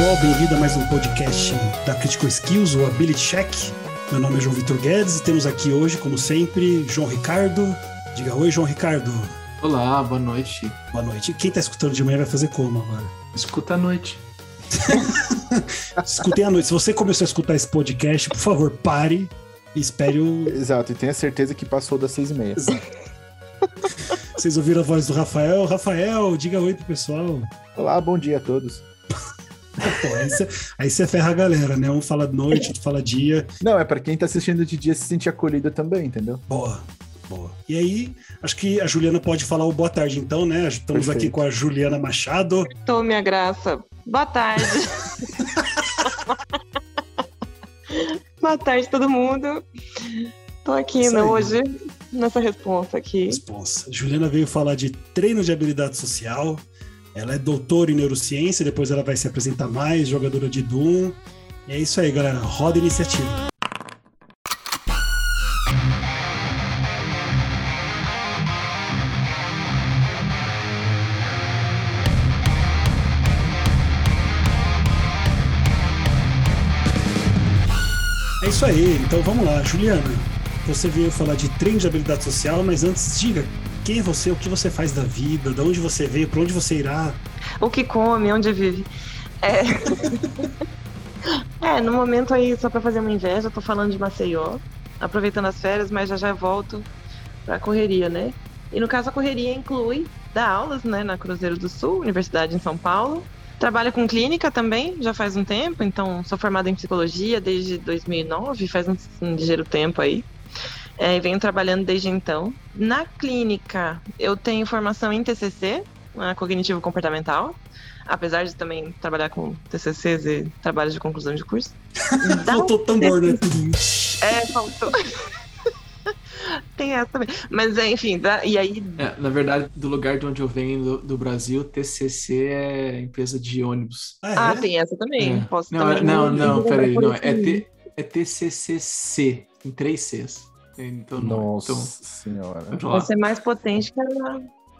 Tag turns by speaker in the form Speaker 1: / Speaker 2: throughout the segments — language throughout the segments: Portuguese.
Speaker 1: pessoal, bem-vindo a mais um podcast da Critical Skills, o Ability Check. Meu nome é João Vitor Guedes e temos aqui hoje, como sempre, João Ricardo. Diga oi, João Ricardo.
Speaker 2: Olá, boa noite.
Speaker 1: Boa noite. Quem está escutando de manhã vai fazer como agora?
Speaker 2: Escuta à noite.
Speaker 1: Escutem à noite. Se você começou a escutar esse podcast, por favor, pare e espere o.
Speaker 3: Exato, e tenha certeza que passou das seis e meia.
Speaker 1: Vocês ouviram a voz do Rafael? Rafael, diga oi pro pessoal.
Speaker 3: Olá, bom dia a todos.
Speaker 1: Pô, aí, você, aí você ferra a galera, né? Um fala noite, outro fala dia.
Speaker 3: Não, é para quem tá assistindo de dia se sentir acolhido também, entendeu?
Speaker 1: Boa, boa. E aí, acho que a Juliana pode falar o boa tarde, então, né? Estamos
Speaker 3: Perfeito.
Speaker 1: aqui com a Juliana Machado.
Speaker 4: Tô, minha graça. Boa tarde. Boa tarde, todo mundo. Tô aqui
Speaker 1: Isso
Speaker 4: né,
Speaker 1: aí.
Speaker 4: hoje nessa resposta aqui.
Speaker 1: Responsa. Juliana veio falar de treino de habilidade social. Ela é doutora em neurociência, depois ela vai se apresentar mais, jogadora de Doom. É isso aí, galera. Roda a iniciativa. É isso aí, então vamos lá, Juliana. Você veio falar de treino de habilidade social, mas antes diga quem é você, o que você faz da vida, de onde você veio, para onde você irá.
Speaker 4: O que come, onde vive. É... é, no momento aí, só pra fazer uma inveja, eu tô falando de Maceió, aproveitando as férias, mas já já volto pra correria, né? E no caso, a correria inclui dar aulas, né, na Cruzeiro do Sul, Universidade em São Paulo. Trabalho com clínica também, já faz um tempo, então sou formada em psicologia desde 2009, faz um, um ligeiro tempo aí. É, e venho trabalhando desde então. Na clínica, eu tenho formação em TCC, né, cognitivo comportamental, apesar de também trabalhar com TCCs e trabalhos de conclusão de curso.
Speaker 1: Faltou tambor, né?
Speaker 4: É, faltou. Tem essa também. Mas, é, enfim, da- e aí
Speaker 2: É, na verdade, do lugar de onde eu venho, do, do Brasil, TCC é empresa de ônibus.
Speaker 4: Ah,
Speaker 1: é?
Speaker 4: tem essa também.
Speaker 2: É.
Speaker 4: Posso
Speaker 2: Não,
Speaker 4: também.
Speaker 2: é- não, não, peraí, não. É,
Speaker 4: Por
Speaker 2: T, é TCCC, em três Cs. Então, não,
Speaker 3: Nossa
Speaker 2: então,
Speaker 3: senhora.
Speaker 4: Vai ser mais potente que a,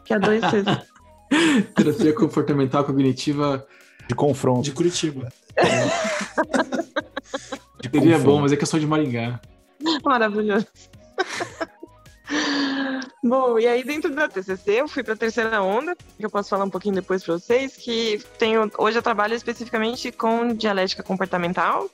Speaker 4: que a 2C.
Speaker 2: Terapia comportamental cognitiva
Speaker 3: De confronto.
Speaker 1: De Curitiba.
Speaker 3: De
Speaker 2: seria
Speaker 3: confronto.
Speaker 2: bom, mas é que eu sou de Maringá.
Speaker 4: Maravilhoso. Bom, e aí dentro da TCC eu fui para a terceira onda, que eu posso falar um pouquinho depois para vocês, que tenho hoje eu trabalho especificamente com dialética comportamental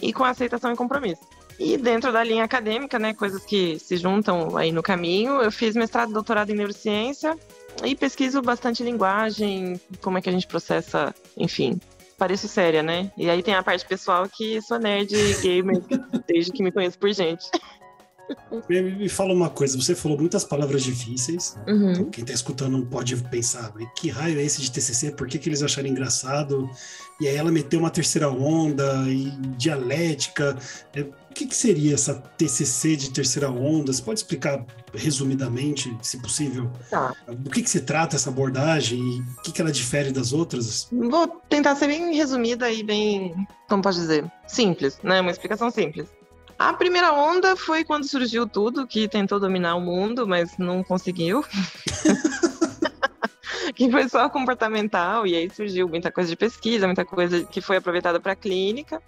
Speaker 4: e com aceitação e compromisso. E dentro da linha acadêmica, né, coisas que se juntam aí no caminho, eu fiz mestrado e doutorado em neurociência e pesquiso bastante linguagem, como é que a gente processa, enfim, pareço séria, né? E aí tem a parte pessoal que sou nerd gamer desde que me conheço por gente.
Speaker 1: Me, fala uma coisa, você falou muitas palavras difíceis.
Speaker 4: Uhum.
Speaker 1: Então, quem tá escutando não pode pensar, "Mas que raio é esse de TCC? Por que, que eles acharam engraçado? E aí ela meteu uma terceira onda e dialética. É, o que, que seria essa TCC de terceira onda? Você pode explicar resumidamente, se possível,
Speaker 4: Tá.
Speaker 1: do que, que se trata essa abordagem e o que, que ela difere das outras?
Speaker 4: Vou tentar ser bem resumida e bem, como posso dizer, simples, né? Uma explicação simples. A primeira onda foi quando surgiu tudo, que tentou dominar o mundo, mas não conseguiu. que foi só comportamental, e aí surgiu muita coisa de pesquisa, muita coisa que foi aproveitada para clínica.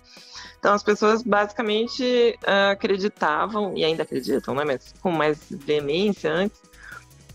Speaker 4: Então as pessoas basicamente ah, acreditavam, e ainda acreditam, né? Mas com mais veemência antes,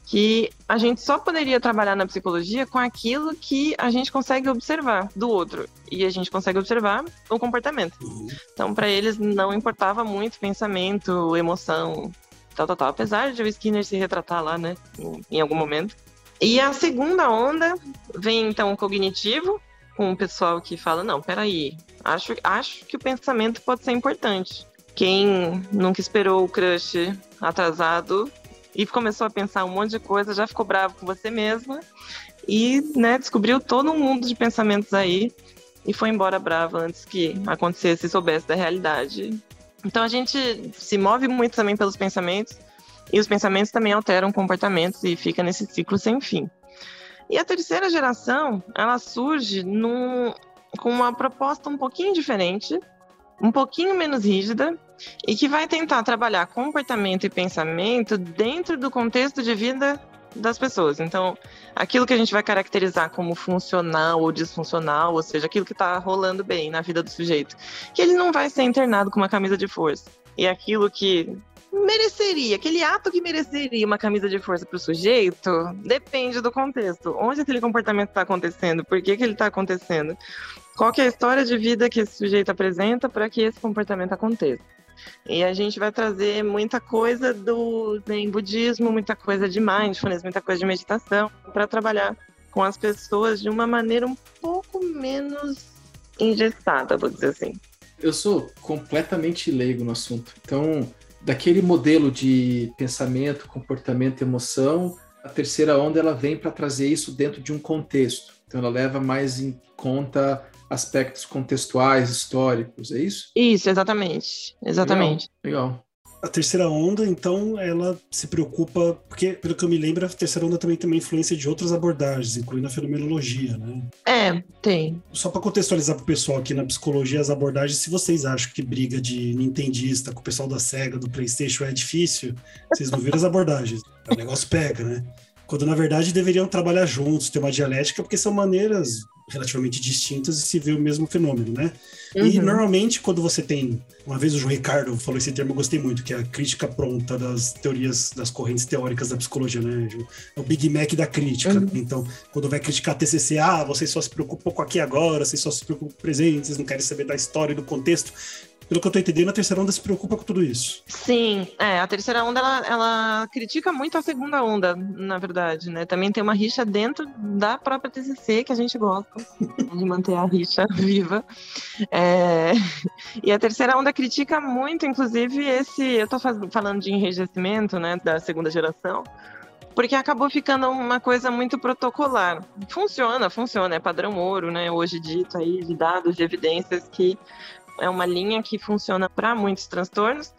Speaker 4: que a gente só poderia trabalhar na psicologia com aquilo que a gente consegue observar do outro. E a gente consegue observar o comportamento.
Speaker 1: Uhum.
Speaker 4: Então, para eles, não importava muito pensamento, emoção, tal, tal, tal. Apesar de o Skinner se retratar lá, né, em- em algum momento. E a segunda onda vem, então, o cognitivo, com o pessoal que fala: não, peraí, acho, acho que o pensamento pode ser importante. Quem nunca esperou o crush atrasado e começou a pensar um monte de coisa, já ficou bravo com você mesma e né, descobriu todo um mundo de pensamentos aí e foi embora brava antes que acontecesse e soubesse da realidade. Então a gente se move muito também pelos pensamentos e os pensamentos também alteram comportamentos e fica nesse ciclo sem fim. E a terceira geração, ela surge num, com uma proposta um pouquinho diferente, um pouquinho menos rígida e que vai tentar trabalhar comportamento e pensamento dentro do contexto de vida das pessoas. Então, aquilo que a gente vai caracterizar como funcional ou disfuncional, ou seja, aquilo que está rolando bem na vida do sujeito, que ele não vai ser internado com uma camisa de força. E aquilo que mereceria, aquele ato que mereceria uma camisa de força para o sujeito, depende do contexto. Onde aquele comportamento está acontecendo? Por que, que ele está acontecendo? Qual é a história de vida que esse sujeito apresenta para que esse comportamento aconteça? E a gente vai trazer muita coisa do Zen budismo, muita coisa de mindfulness, muita coisa de meditação, para trabalhar com as pessoas de uma maneira um pouco menos engessada, vou dizer assim.
Speaker 2: Eu sou completamente leigo no assunto. Então, daquele modelo de pensamento, comportamento, emoção, a terceira onda ela vem para trazer isso dentro de um contexto. Então, ela leva mais em conta aspectos contextuais, históricos, é isso?
Speaker 4: Isso, exatamente. Exatamente.
Speaker 2: Legal. legal.
Speaker 1: A terceira onda, então, ela se preocupa, porque, pelo que eu me lembro, a terceira onda também tem uma influência de outras abordagens, incluindo a fenomenologia, né?
Speaker 4: É, tem.
Speaker 1: Só para contextualizar para o pessoal aqui na psicologia, as abordagens, se vocês acham que briga de nintendista com o pessoal da SEGA, do PlayStation é difícil, vocês não viram as abordagens. O negócio pega, né? Quando, na verdade, deveriam trabalhar juntos, ter uma dialética, porque são maneiras relativamente distintas e se vê o mesmo fenômeno, né? Uhum. E normalmente quando você tem, uma vez o João Ricardo falou esse termo, eu gostei muito, que é a crítica pronta das teorias, das correntes teóricas da psicologia, né? É o Big Mac da crítica. Uhum. Então, quando vai criticar a TCC, ah, vocês só se preocupam com aqui agora, vocês só se preocupam com o presente, vocês não querem saber da história e do contexto pelo que eu tô entendendo, a terceira onda se preocupa com tudo isso.
Speaker 4: Sim, é, a terceira onda, ela, ela critica muito a segunda onda, na verdade, né? Também tem uma rixa dentro da própria TCC, que a gente gosta de manter a rixa viva. É... E a terceira onda critica muito, inclusive, esse... Eu tô faz... falando de enrijecimento, né, da segunda geração, porque acabou ficando uma coisa muito protocolar. Funciona, funciona, é padrão ouro, né? Hoje dito aí de dados, de evidências que é uma linha que funciona para muitos transtornos,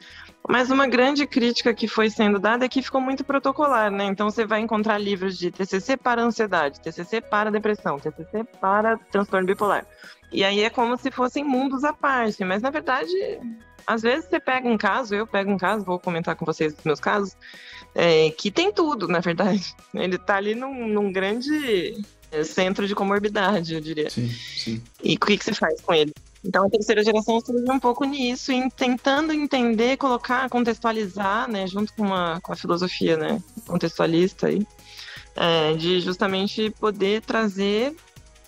Speaker 4: mas uma grande crítica que foi sendo dada é que ficou muito protocolar, né? Então você vai encontrar livros de TCC para ansiedade, TCC para depressão, TCC para transtorno bipolar. E aí é como se fossem mundos à parte, mas na verdade, às vezes você pega um caso, eu pego um caso, vou comentar com vocês os meus casos, é, que tem tudo, na verdade. Ele está ali num, num grande centro de comorbidade, eu diria.
Speaker 2: Sim, sim.
Speaker 4: E o que, que você faz com ele? Então a terceira geração surge um pouco nisso, em tentando entender, colocar, contextualizar, né, junto com, uma, com a filosofia, né, contextualista aí, é, de justamente poder trazer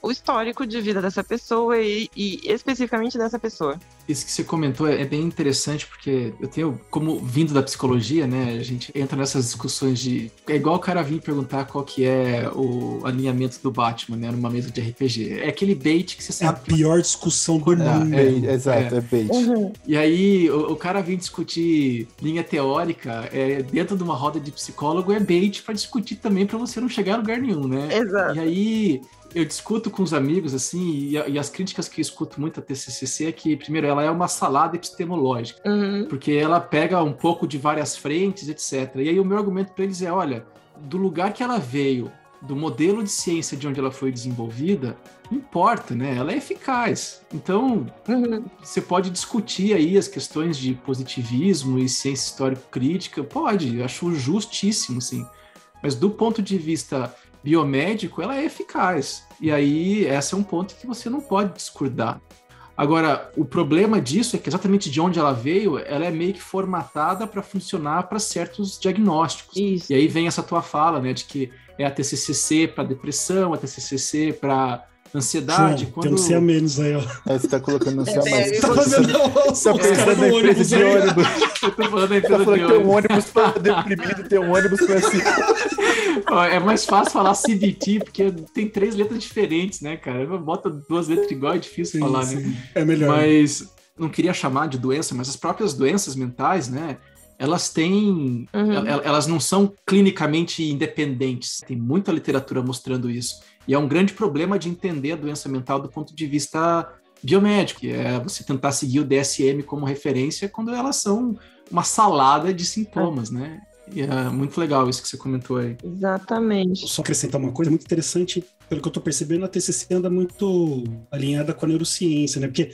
Speaker 4: o histórico de vida dessa pessoa e, e, especificamente dessa pessoa.
Speaker 2: Isso que você comentou é, é bem interessante porque eu tenho, como vindo da psicologia, né, a gente entra nessas discussões de é igual o cara vir perguntar qual que é o alinhamento do Batman, né, numa mesa de RPG. É aquele bait que você sabe.
Speaker 1: É a pior discussão do mundo.
Speaker 3: É, é, exato, é, é bait.
Speaker 2: Uhum. E aí o, o, cara vir discutir linha teórica é, dentro de uma roda de psicólogo é bait para discutir também para você não chegar a lugar nenhum, né?
Speaker 4: Exato.
Speaker 2: E aí eu discuto com os amigos, assim, e, e, as críticas que eu escuto muito a TCCC é que, primeiro, ela é uma salada epistemológica,
Speaker 4: uhum.
Speaker 2: porque ela pega um pouco de várias frentes, etc. E aí o meu argumento para eles é, olha, do lugar que ela veio, do modelo de ciência de onde ela foi desenvolvida, não importa, né? Ela é eficaz. Então,
Speaker 4: uhum.
Speaker 2: você pode discutir aí as questões de positivismo e ciência histórico-crítica, pode, acho justíssimo, sim. Mas do ponto de vista biomédico, ela é eficaz. E aí, esse é um ponto que você não pode discordar. Agora, o problema disso é que exatamente de onde ela veio, ela é meio que formatada para funcionar para certos diagnósticos.
Speaker 4: Isso.
Speaker 2: E aí vem essa tua fala, né, de que é a TCCC para depressão, a TCCC para ansiedade.
Speaker 1: João,
Speaker 2: quando...
Speaker 1: Tem um C a menos aí, ó.
Speaker 3: É, você tá colocando um C a
Speaker 4: É,
Speaker 3: mais.
Speaker 4: é,
Speaker 3: Tá
Speaker 1: fazendo
Speaker 3: tá pensando na empresa de ônibus.
Speaker 2: Eu tô falando da
Speaker 3: Tá falando
Speaker 2: de
Speaker 3: que tem um
Speaker 2: ônibus.
Speaker 3: ônibus pra deprimido, tem um ônibus pra assim.
Speaker 2: É mais fácil falar CBT, porque tem três letras diferentes, né, cara? Bota duas letras igual, é difícil
Speaker 1: Sim,
Speaker 2: falar, né?
Speaker 1: sim. É melhor.
Speaker 2: Mas não queria chamar de doença, mas as próprias doenças mentais, né? Elas têm.
Speaker 4: Uhum.
Speaker 2: el- Elas não são clinicamente independentes. Tem muita literatura mostrando isso. E é um grande problema de entender a doença mental do ponto de vista biomédico, que é você tentar seguir o DSM como referência quando elas são uma salada de sintomas, né? E é muito legal isso que você comentou aí.
Speaker 4: Exatamente.
Speaker 1: Só acrescentar uma coisa muito interessante, pelo que eu tô percebendo, a TCC anda muito alinhada com a neurociência, né? Porque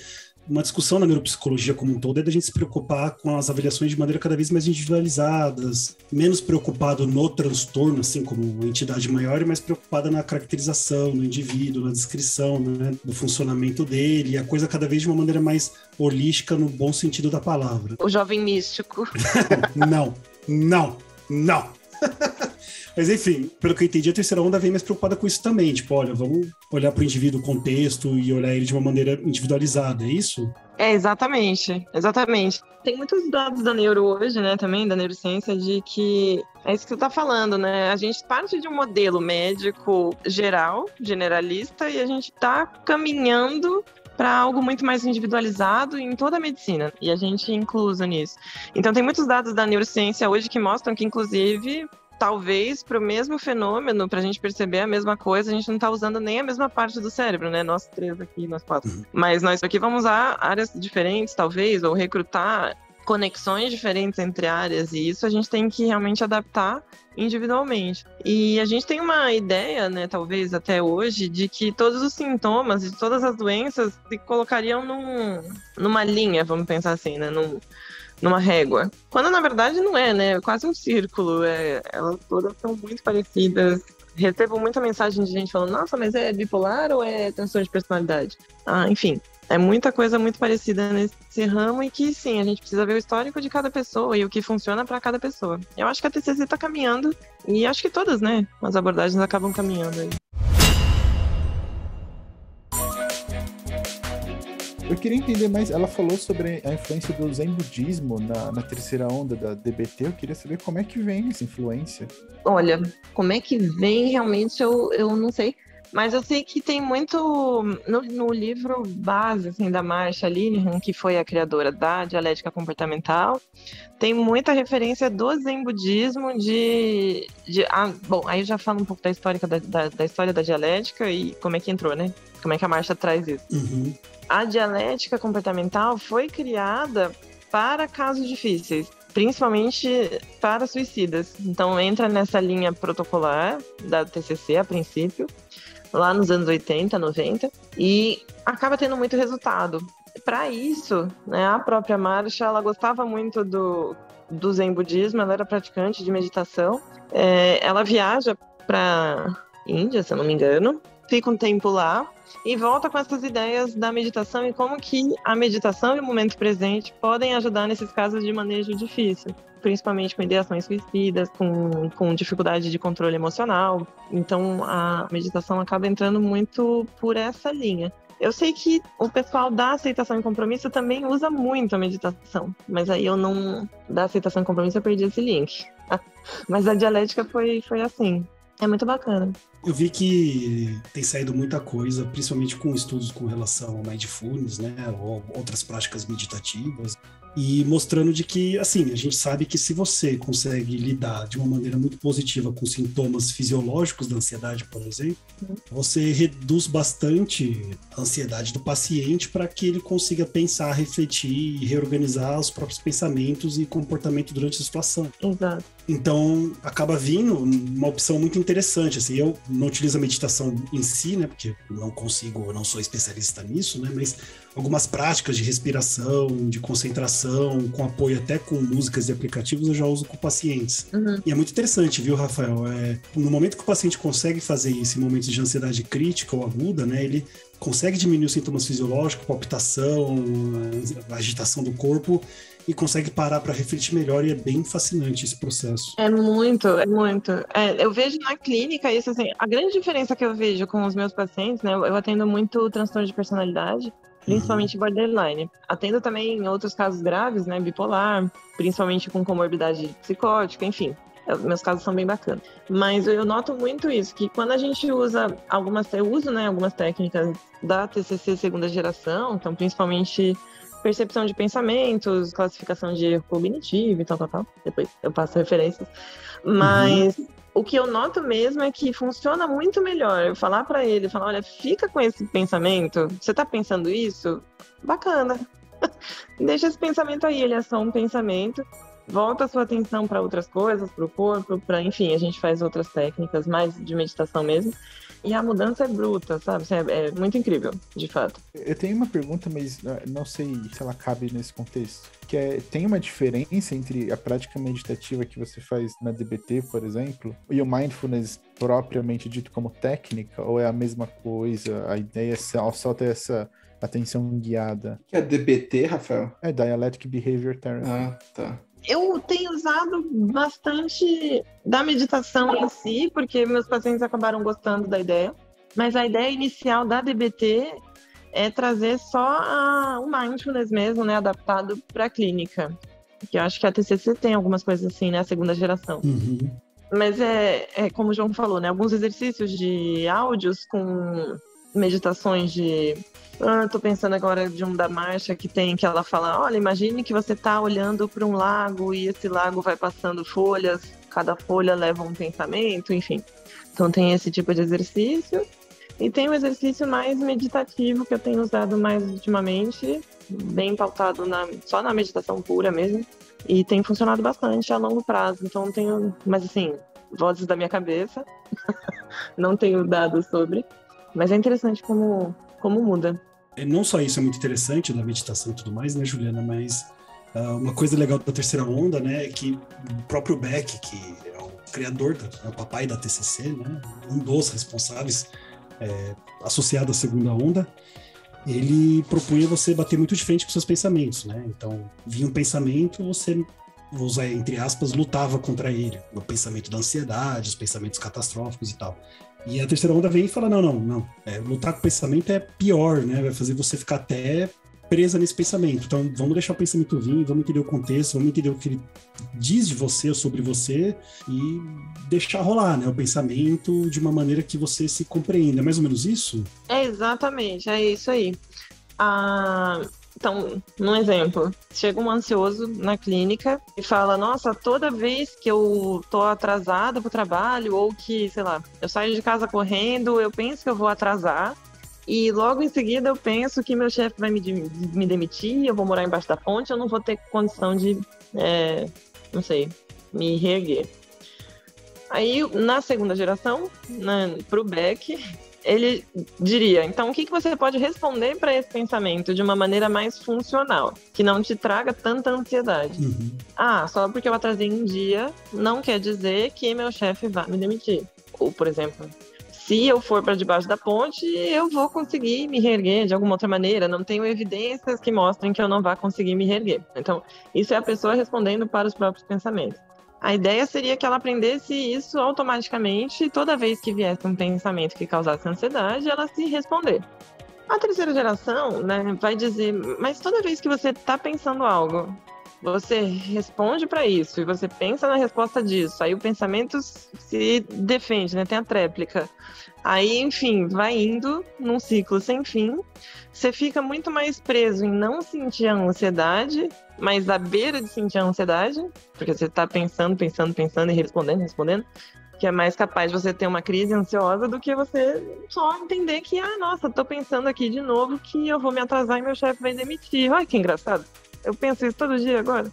Speaker 1: uma discussão na neuropsicologia como um todo é da gente se preocupar com as avaliações de maneira cada vez mais individualizadas, menos preocupado no transtorno, assim, como entidade maior, e mais preocupada na caracterização do indivíduo, na descrição, né, do funcionamento dele, e a coisa cada vez de uma maneira mais holística no bom sentido da palavra.
Speaker 4: O jovem místico.
Speaker 1: não, não, não. Mas enfim, pelo que eu entendi, a terceira onda vem mais preocupada com isso também. Tipo, olha, vamos olhar para o indivíduo, o contexto e olhar ele de uma maneira individualizada, é isso?
Speaker 4: É, exatamente, exatamente. Tem muitos dados da neuro hoje, né, também, da neurociência, de que é isso que você está falando, né? A gente parte de um modelo médico geral, generalista, e a gente está caminhando para algo muito mais individualizado em toda a medicina, e a gente é incluso nisso. Então, tem muitos dados da neurociência hoje que mostram que, inclusive, talvez para o mesmo fenômeno, para a gente perceber a mesma coisa, a gente não está usando nem a mesma parte do cérebro, né? Nós três aqui, nós quatro. Uhum. Mas nós aqui vamos usar áreas diferentes, talvez, ou recrutar conexões diferentes entre áreas, e isso a gente tem que realmente adaptar individualmente. E a gente tem uma ideia, né, talvez até hoje, de que todos os sintomas de todas as doenças se colocariam num, numa linha, vamos pensar assim, né? Num, numa régua. Quando na verdade não é, né? É quase um círculo. É, elas todas são muito parecidas. Recebo muita mensagem de gente falando, nossa, mas é bipolar ou é transtorno de personalidade? Ah, enfim, é muita coisa muito parecida nesse ramo e que sim, a gente precisa ver o histórico de cada pessoa e o que funciona para cada pessoa. Eu acho que a TCC está caminhando e acho que todas, né? As abordagens acabam caminhando aí.
Speaker 3: Eu queria entender mais. Ela falou sobre a influência do Zen budismo na, na terceira onda da DBT. Eu queria saber como é que vem essa influência.
Speaker 4: Olha, como é que vem realmente eu, eu não sei. Mas eu sei que tem muito no, no livro base assim, da Marsha Linehan, que foi a criadora da dialética comportamental, tem muita referência do Zen budismo de, de ah, bom, aí eu já falo um pouco da história da, da, da, história da dialética e como é que entrou, né? Como é que a Marsha traz isso.
Speaker 1: Uhum
Speaker 4: a dialética comportamental foi criada para casos difíceis, principalmente para suicidas. Então entra nessa linha protocolar da TCC a princípio, lá nos anos 80, 90, e acaba tendo muito resultado. Para isso, né, a própria Marcha, ela gostava muito do, do Zen budismo, ela era praticante de meditação. É, ela viaja para Índia, se eu não me engano, fica um tempo lá e volta com essas ideias da meditação e como que a meditação e o momento presente podem ajudar nesses casos de manejo difícil, principalmente com ideações suicidas, com, com dificuldade de controle emocional. Então a meditação acaba entrando muito por essa linha. Eu sei que o pessoal da aceitação e compromisso também usa muito a meditação, mas aí eu não. Da aceitação e compromisso eu perdi esse link. mas a dialética foi, foi assim. É muito bacana.
Speaker 1: Eu vi que tem saído muita coisa, principalmente com estudos com relação ao mindfulness, né, ou outras práticas meditativas, e mostrando de que, assim, a gente sabe que se você consegue lidar de uma maneira muito positiva com sintomas fisiológicos da ansiedade, por exemplo, você reduz bastante a ansiedade do paciente para que ele consiga pensar, refletir e reorganizar os próprios pensamentos e comportamento durante a situação.
Speaker 4: Exato.
Speaker 1: Então, acaba vindo uma opção muito interessante, assim, eu não utilizo a meditação em si, né, porque não consigo, não sou especialista nisso, né, mas algumas práticas de respiração, de concentração, com apoio até com músicas e aplicativos, eu já uso com pacientes.
Speaker 4: Uhum.
Speaker 1: E é muito interessante, viu, Rafael? É, no momento que o paciente consegue fazer isso, em momentos de ansiedade crítica ou aguda, né, ele consegue diminuir os sintomas fisiológicos, palpitação, agitação do corpo, e consegue parar para refletir melhor e é bem fascinante esse processo.
Speaker 4: É muito, é muito. É, eu vejo na clínica isso assim, a grande diferença que eu vejo com os meus pacientes, né, eu atendo muito transtorno de personalidade, principalmente uhum. borderline. Atendo também em outros casos graves, né, bipolar, principalmente com comorbidade psicótica, enfim. Meus casos são bem bacanas. Mas eu noto muito isso, que quando a gente usa algumas, eu uso, né, algumas técnicas da TCC segunda geração, então principalmente percepção de pensamentos, classificação de erro cognitivo e tal, tal, tal. Depois eu passo referências. Mas uhum. O que eu noto mesmo é que funciona muito melhor eu falar para ele, falar, olha, fica com esse pensamento, você tá pensando isso? Bacana. Deixa esse pensamento aí, ele é só um pensamento. volta a sua atenção para outras coisas, para o corpo, para enfim, a gente faz outras técnicas mais de meditação mesmo. E a mudança é bruta, sabe? É, é muito incrível, de fato.
Speaker 3: Eu tenho uma pergunta, mas ah, não sei se ela cabe nesse contexto. Que é, tem uma diferença entre a prática meditativa que você faz na DBT, por exemplo, e o mindfulness propriamente dito como técnica, ou é a mesma coisa? A ideia é só, só ter essa atenção guiada.
Speaker 2: Que é DBT, Rafael?
Speaker 3: É Dialectic Behavior Therapy.
Speaker 2: Ah, tá.
Speaker 4: Eu tenho usado bastante da meditação em si, porque meus pacientes acabaram gostando da ideia. Mas a ideia inicial da DBT é trazer só a, o mindfulness mesmo, né, adaptado para a clínica. Que eu acho que a TCC tem algumas coisas assim, né, a segunda geração.
Speaker 1: Uhum.
Speaker 4: Mas é, é como o João falou, né, alguns exercícios de áudios com meditações de ah, tô pensando agora de um da marcha que tem que ela fala: olha, imagine que você tá olhando para um lago e esse lago vai passando folhas, cada folha leva um pensamento, enfim. Então tem esse tipo de exercício. E tem um exercício mais meditativo que eu tenho usado mais ultimamente, bem pautado na, só na meditação pura mesmo. E tem funcionado bastante a longo prazo. Então tenho, mas assim, vozes da minha cabeça. Não tenho dados sobre. Mas é interessante como, como muda.
Speaker 1: É, não só isso é muito interessante da meditação e tudo mais, né, Juliana, mas uh, uma coisa legal da terceira onda, né, é que o próprio Beck, que é o criador, é o papai da TCC, né, um dos responsáveis é, associado à segunda onda, ele propunha você bater muito de frente com seus pensamentos, né? Então, vinha um pensamento, você, vou usar entre aspas, lutava contra ele. O pensamento da ansiedade, os pensamentos catastróficos e tal. E a terceira onda vem e fala: não, não, não. É, lutar com o pensamento é pior, né? Vai fazer você ficar até presa nesse pensamento. Então, vamos deixar o pensamento vir, vamos entender o contexto, vamos entender o que ele diz de você ou sobre você e deixar rolar, né? O pensamento de uma maneira que você se compreenda. É mais ou menos isso?
Speaker 4: É exatamente, é isso aí. Ah, então, num exemplo, chega um ansioso na clínica e fala: Nossa, toda vez que eu tô atrasada pro trabalho, ou que, sei lá, eu saio de casa correndo, eu penso que eu vou atrasar. E logo em seguida eu penso que meu chefe vai me, me demitir, eu vou morar embaixo da ponte, eu não vou ter condição de, é, não sei, me reerguer. Aí, na segunda geração, né, pro Beck, ele diria: então, o que, que você pode responder para esse pensamento de uma maneira mais funcional, que não te traga tanta ansiedade?
Speaker 1: Uhum.
Speaker 4: Ah, só porque eu atrasei um dia não quer dizer que meu chefe vai me demitir. Ou, por exemplo, se eu for para debaixo da ponte, eu vou conseguir me reerguer de alguma outra maneira. Não tenho evidências que mostrem que eu não vá conseguir me reerguer. Então, isso é a pessoa respondendo para os próprios pensamentos. A ideia seria que ela aprendesse isso automaticamente toda vez que viesse um pensamento que causasse ansiedade, ela se responder. A terceira geração né, vai dizer, mas toda vez que você está pensando algo, você responde para isso e você pensa na resposta disso. Aí o pensamento se defende, né? Tem a tréplica. Aí, enfim, vai indo num ciclo sem fim. Você fica muito mais preso em não sentir a ansiedade, mas à beira de sentir a ansiedade, porque você está pensando, pensando, pensando e respondendo, respondendo, que é mais capaz de você ter uma crise ansiosa do que você só entender que, ah, nossa, tô pensando aqui de novo que eu vou me atrasar e meu chefe vai demitir. Olha que engraçado. Eu penso isso todo dia agora.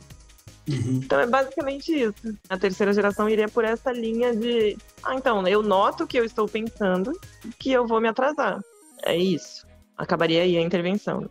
Speaker 1: Uhum.
Speaker 4: Então é basicamente isso. A terceira geração iria por essa linha de, ah, então, eu noto que eu estou pensando que eu vou me atrasar. É isso. Acabaria aí a intervenção. Né?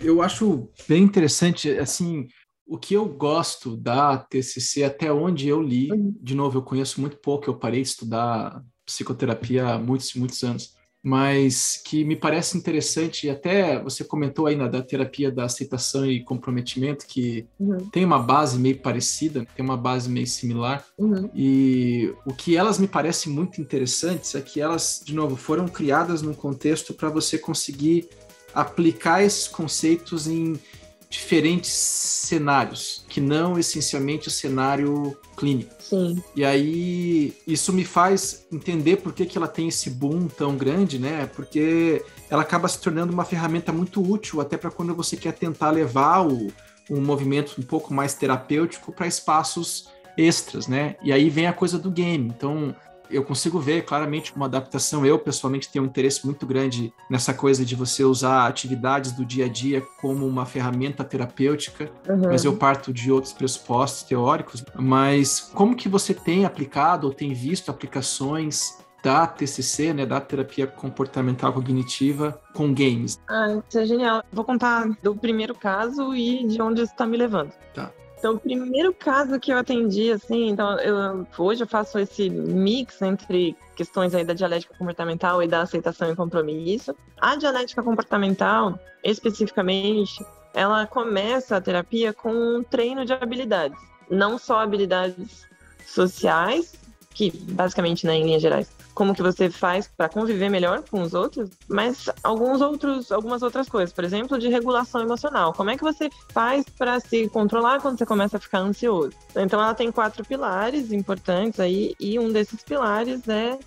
Speaker 2: Eu acho bem interessante, assim, o que eu gosto da TCC, até onde eu li, uhum. de novo, eu conheço muito pouco, eu parei de estudar psicoterapia há muitos, muitos anos mas que me parece interessante, e até você comentou aí na da terapia da aceitação e comprometimento, que
Speaker 4: uhum.
Speaker 2: tem uma base meio parecida, tem uma base meio similar,
Speaker 4: uhum.
Speaker 2: e o que elas me parecem muito interessantes é que elas, de novo, foram criadas num contexto para você conseguir aplicar esses conceitos em diferentes cenários, que não essencialmente o cenário clínico.
Speaker 4: Sim.
Speaker 2: E aí isso me faz entender por que, que ela tem esse boom tão grande, né? Porque ela acaba se tornando uma ferramenta muito útil até para quando você quer tentar levar o, um movimento um pouco mais terapêutico para espaços extras, né? E aí vem a coisa do game. Então, eu consigo ver claramente uma adaptação. Eu, pessoalmente, tenho um interesse muito grande nessa coisa de você usar atividades do dia a dia como uma ferramenta terapêutica, uhum. mas eu parto de outros pressupostos teóricos. Mas como que você tem aplicado ou tem visto aplicações da TCC, né, da terapia comportamental cognitiva com games?
Speaker 4: Ah, isso é genial. Vou contar do primeiro caso e de onde isso está me levando.
Speaker 2: Tá.
Speaker 4: Então, o primeiro caso que eu atendi, assim, então, eu, hoje eu faço esse mix entre questões aí da dialética comportamental e da aceitação e compromisso. A dialética comportamental, especificamente, ela começa a terapia com um treino de habilidades, não só habilidades sociais, que basicamente, né, em linhas gerais, como que você faz para conviver melhor com os outros, mas alguns outros, algumas outras coisas, por exemplo, de regulação emocional. Como é que você faz para se controlar quando você começa a ficar ansioso? Então ela tem quatro pilares importantes aí e um desses pilares é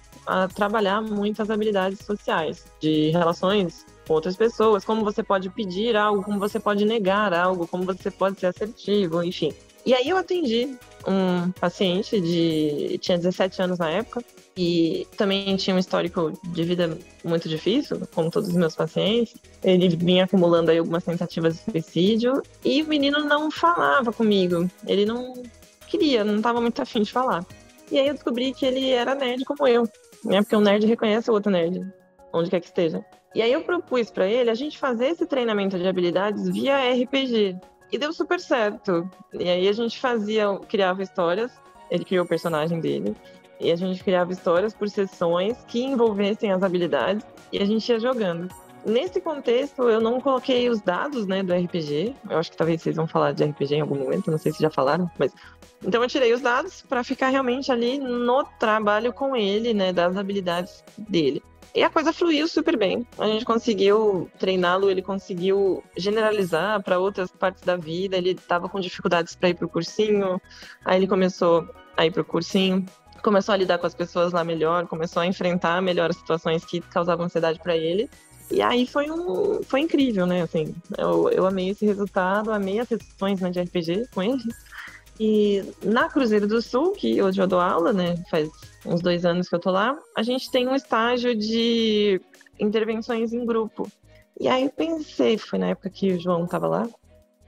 Speaker 4: trabalhar muitas habilidades sociais, de relações com outras pessoas, como você pode pedir algo, como você pode negar algo, como você pode ser assertivo, enfim. E aí eu atendi um paciente de tinha 17 anos na época e também tinha um histórico de vida muito difícil, como todos os meus pacientes. Ele vinha acumulando aí algumas tentativas de suicídio e o menino não falava comigo. Ele não queria, não estava muito afim de falar. E aí eu descobri que ele era nerd como eu, né? Porque um nerd reconhece o outro nerd, onde quer que esteja. E aí eu propus para ele a gente fazer esse treinamento de habilidades via RPG. E deu super certo. E aí a gente fazia, criava histórias, ele criou o personagem dele, e a gente criava histórias por sessões que envolvessem as habilidades e a gente ia jogando. Nesse contexto, eu não coloquei os dados né, do RPG. Eu acho que talvez vocês vão falar de RPG em algum momento, não sei se já falaram, mas. Então eu tirei os dados para ficar realmente ali no trabalho com ele, né, das habilidades dele. E a coisa fluiu super bem. A gente conseguiu treiná-lo, ele conseguiu generalizar para outras partes da vida. Ele estava com dificuldades para ir para o cursinho, aí ele começou a ir para o cursinho, começou a lidar com as pessoas lá melhor, começou a enfrentar melhor as situações que causavam ansiedade para ele. E aí foi um foi incrível, né? Assim, eu, eu amei esse resultado, amei as sessões né, de RPG com ele. E na Cruzeiro do Sul, que hoje eu dou aula, né? Faz uns dois anos que eu tô lá, a gente tem um estágio de intervenções em grupo. E aí eu pensei, foi na época que o João tava lá,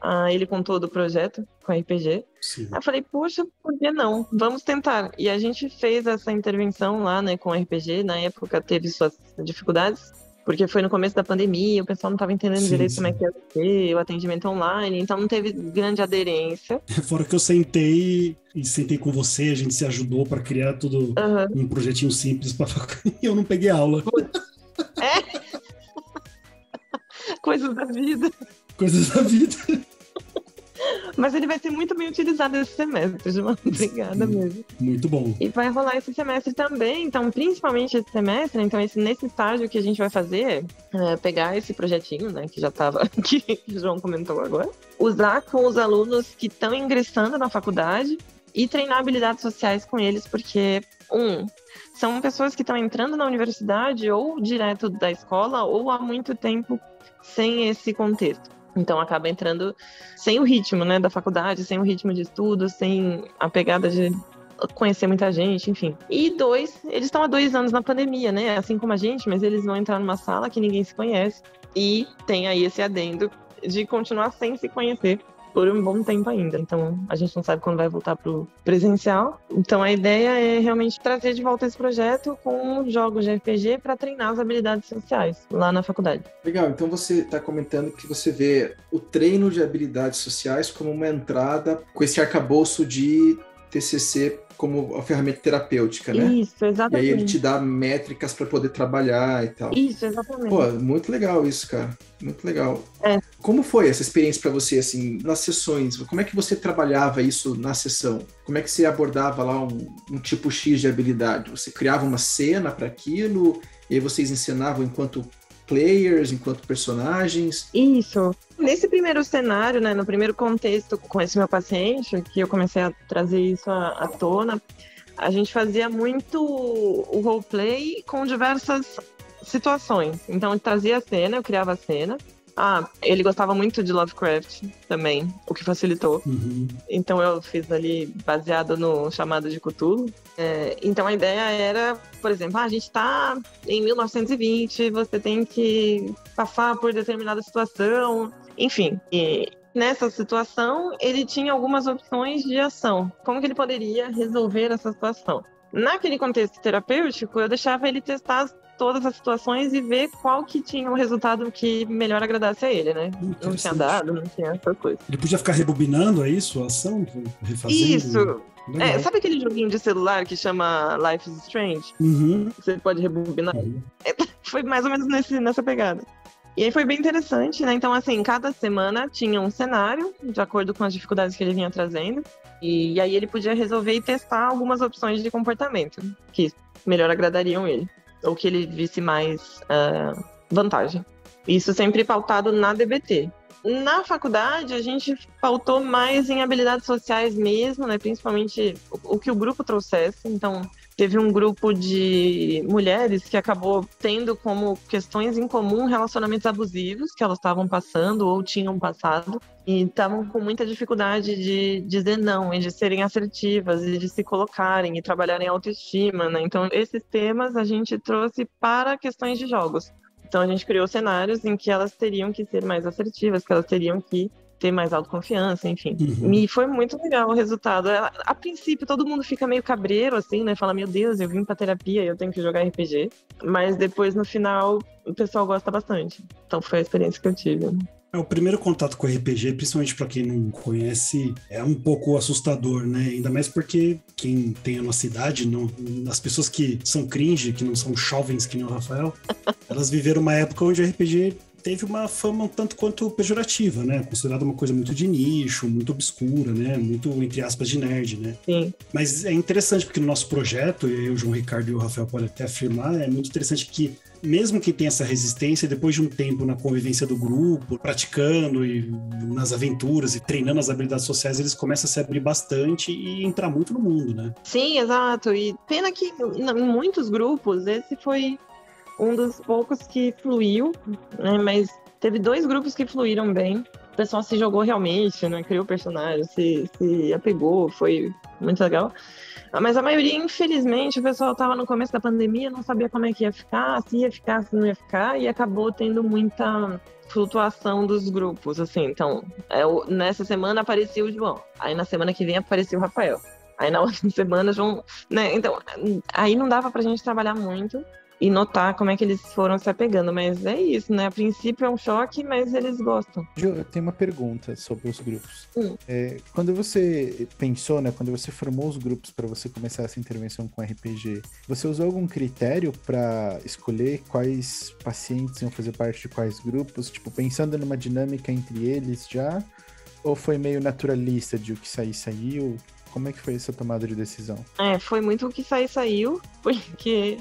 Speaker 4: ah, ele contou do projeto com RPG. Sim. Aí eu falei, poxa, por que não? Vamos tentar. E a gente fez essa intervenção lá, né, com RPG. Na época teve suas dificuldades, porque foi no começo da pandemia, o pessoal não estava entendendo sim, direito sim. como é que ia ser, o atendimento online, então não teve grande aderência.
Speaker 1: Fora que eu sentei e sentei com você, a gente se ajudou para criar tudo uhum. um projetinho simples para e eu não peguei aula.
Speaker 4: É? Coisas da vida.
Speaker 1: Coisas da vida.
Speaker 4: Mas ele vai ser muito bem utilizado esse semestre, João. Obrigada mesmo.
Speaker 1: Muito bom.
Speaker 4: E vai rolar esse semestre também, então, principalmente esse semestre, então, esse, nesse estágio que a gente vai fazer, é pegar esse projetinho, né, que já estava, que o João comentou agora, usar com os alunos que estão ingressando na faculdade e treinar habilidades sociais com eles, porque, um, são pessoas que estão entrando na universidade ou direto da escola ou há muito tempo sem esse contexto. Então acaba entrando sem o ritmo, né, da faculdade, sem o ritmo de estudo, sem a pegada de conhecer muita gente, enfim. E dois, eles estão há dois anos na pandemia, né, assim como a gente, mas eles vão entrar numa sala que ninguém se conhece e tem aí esse adendo de continuar sem se conhecer por um bom tempo ainda. Então, a gente não sabe quando vai voltar para o presencial. Então, a ideia é realmente trazer de volta esse projeto com jogos de RPG para treinar as habilidades sociais lá na faculdade.
Speaker 2: Legal. Então, você está comentando que você vê o treino de habilidades sociais como uma entrada com esse arcabouço de TCC como a ferramenta terapêutica, né?
Speaker 4: Isso, exatamente.
Speaker 2: E aí ele te dá métricas para poder trabalhar e tal.
Speaker 4: Isso, exatamente.
Speaker 2: Pô, muito legal isso, cara. Muito legal.
Speaker 4: É.
Speaker 2: Como foi essa experiência para você, assim, nas sessões? Como é que você trabalhava isso na sessão? Como é que você abordava lá um, um tipo X de habilidade? Você criava uma cena para aquilo e aí vocês ensinavam enquanto players, enquanto personagens?
Speaker 4: Isso. Nesse primeiro cenário, né, no primeiro contexto com esse meu paciente, que eu comecei a trazer isso à, tona, a gente fazia muito o roleplay com diversas situações. Então, eu trazia a cena, eu criava a cena, Ah, ele gostava muito de Lovecraft também, o que facilitou.
Speaker 1: Uhum.
Speaker 4: Então eu fiz ali baseado no chamado de Cthulhu. É, então a ideia era, por exemplo, ah, a gente está em 1920, você tem que passar por determinada situação, enfim. E nessa situação ele tinha algumas opções de ação. Como que ele poderia resolver essa situação? Naquele contexto terapêutico, eu deixava ele testar todas as situações e ver qual que tinha o resultado que melhor agradasse a ele, né? Não tinha dado, não tinha essa coisa.
Speaker 1: Ele podia ficar rebobinando, é isso? A ação? Refazendo?
Speaker 4: Isso! É, sabe aquele joguinho de celular que chama Life is Strange?
Speaker 1: Uhum.
Speaker 4: Você pode rebobinar?
Speaker 1: Uhum.
Speaker 4: Foi mais ou menos nesse, nessa pegada. E aí foi bem interessante, né? Então, assim, cada semana tinha um cenário, de acordo com as dificuldades que ele vinha trazendo. E aí ele podia resolver e testar algumas opções de comportamento que melhor agradariam ele ou que ele visse mais uh, vantagem. Isso sempre pautado na DBT. Na faculdade, a gente pautou mais em habilidades sociais mesmo, né? principalmente o, o que o grupo trouxesse. Então, teve um grupo de mulheres que acabou tendo como questões em comum relacionamentos abusivos que elas estavam passando ou tinham passado e estavam com muita dificuldade de dizer não e de serem assertivas e de se colocarem e trabalharem autoestima, né? Então esses temas a gente trouxe para questões de jogos. Então a gente criou cenários em que elas teriam que ser mais assertivas, que elas teriam que ter mais autoconfiança, enfim.
Speaker 1: Uhum.
Speaker 4: E foi muito legal o resultado. A, princípio, todo mundo fica meio cabreiro, assim, né? Fala, meu Deus, eu vim pra terapia e eu tenho que jogar RPG. Mas depois, no final, o pessoal gosta bastante. Então foi a experiência que eu tive.
Speaker 1: É, o primeiro contato com RPG, principalmente para quem não conhece, é um pouco assustador, né? Ainda mais porque quem tem a nossa idade, não, as pessoas que são cringe, que não são jovens que nem o Rafael, elas viveram uma época onde o RPG teve uma fama um tanto quanto pejorativa, né? Considerada uma coisa muito de nicho, muito obscura, né? Muito, entre aspas, de nerd, né?
Speaker 4: Sim.
Speaker 1: Mas é interessante porque no nosso projeto, eu, o João Ricardo e o Rafael podem até afirmar, é muito interessante que mesmo que tenha essa resistência, depois de um tempo na convivência do grupo, praticando e nas aventuras e treinando as habilidades sociais, eles começam a se abrir bastante e entrar muito no mundo, né?
Speaker 4: Sim, exato. E pena que em muitos grupos esse foi um dos poucos que fluiu, né? Mas teve dois grupos que fluíram bem. O pessoal se jogou realmente, né? Criou personagem, se, se apegou, foi muito legal. Mas a maioria, infelizmente, o pessoal estava no começo da pandemia, não sabia como é que ia ficar, se ia ficar, se não ia ficar, e acabou tendo muita flutuação dos grupos, assim. Então, é, nessa semana apareceu o João, aí na semana que vem apareceu o Rafael. Aí na outra semana, João, né? Então, aí não dava pra gente trabalhar muito e notar como é que eles foram se apegando. Mas é isso, né? A princípio é um choque, mas eles gostam.
Speaker 3: Eu tenho uma pergunta sobre os grupos.
Speaker 4: Hum.
Speaker 3: É, quando você pensou, né? Quando você formou os grupos para você começar essa intervenção com RPG, você usou algum critério para escolher quais pacientes iam fazer parte de quais grupos? Tipo, pensando numa dinâmica entre eles já? Ou foi meio naturalista de o que sair, saiu? Como é que foi essa tomada de decisão?
Speaker 4: É, foi muito o que sair, saiu, porque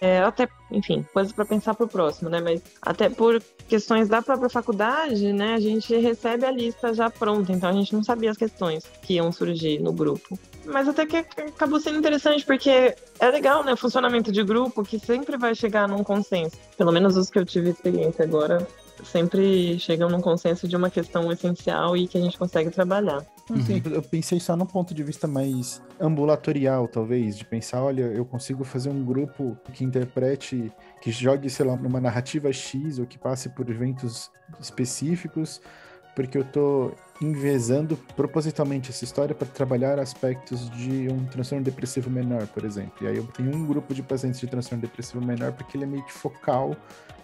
Speaker 4: é, até, enfim, coisas para pensar para o próximo, né? Mas até por questões da própria faculdade, né? A gente recebe a lista já pronta, então a gente não sabia as questões que iam surgir no grupo. Mas até que acabou sendo interessante, porque é legal, né? O funcionamento de grupo que sempre vai chegar num consenso. Pelo menos os que eu tive experiência agora sempre chegam num consenso de uma questão essencial e que a gente consegue trabalhar.
Speaker 3: Sim, eu pensei só num ponto de vista mais ambulatorial, talvez, de pensar, olha, eu consigo fazer um grupo que interprete, que jogue, sei lá, numa narrativa X ou que passe por eventos específicos, porque eu tô envezando propositalmente essa história para trabalhar aspectos de um transtorno depressivo menor, por exemplo. E aí eu tenho um grupo de pacientes de transtorno depressivo menor porque ele é meio que focal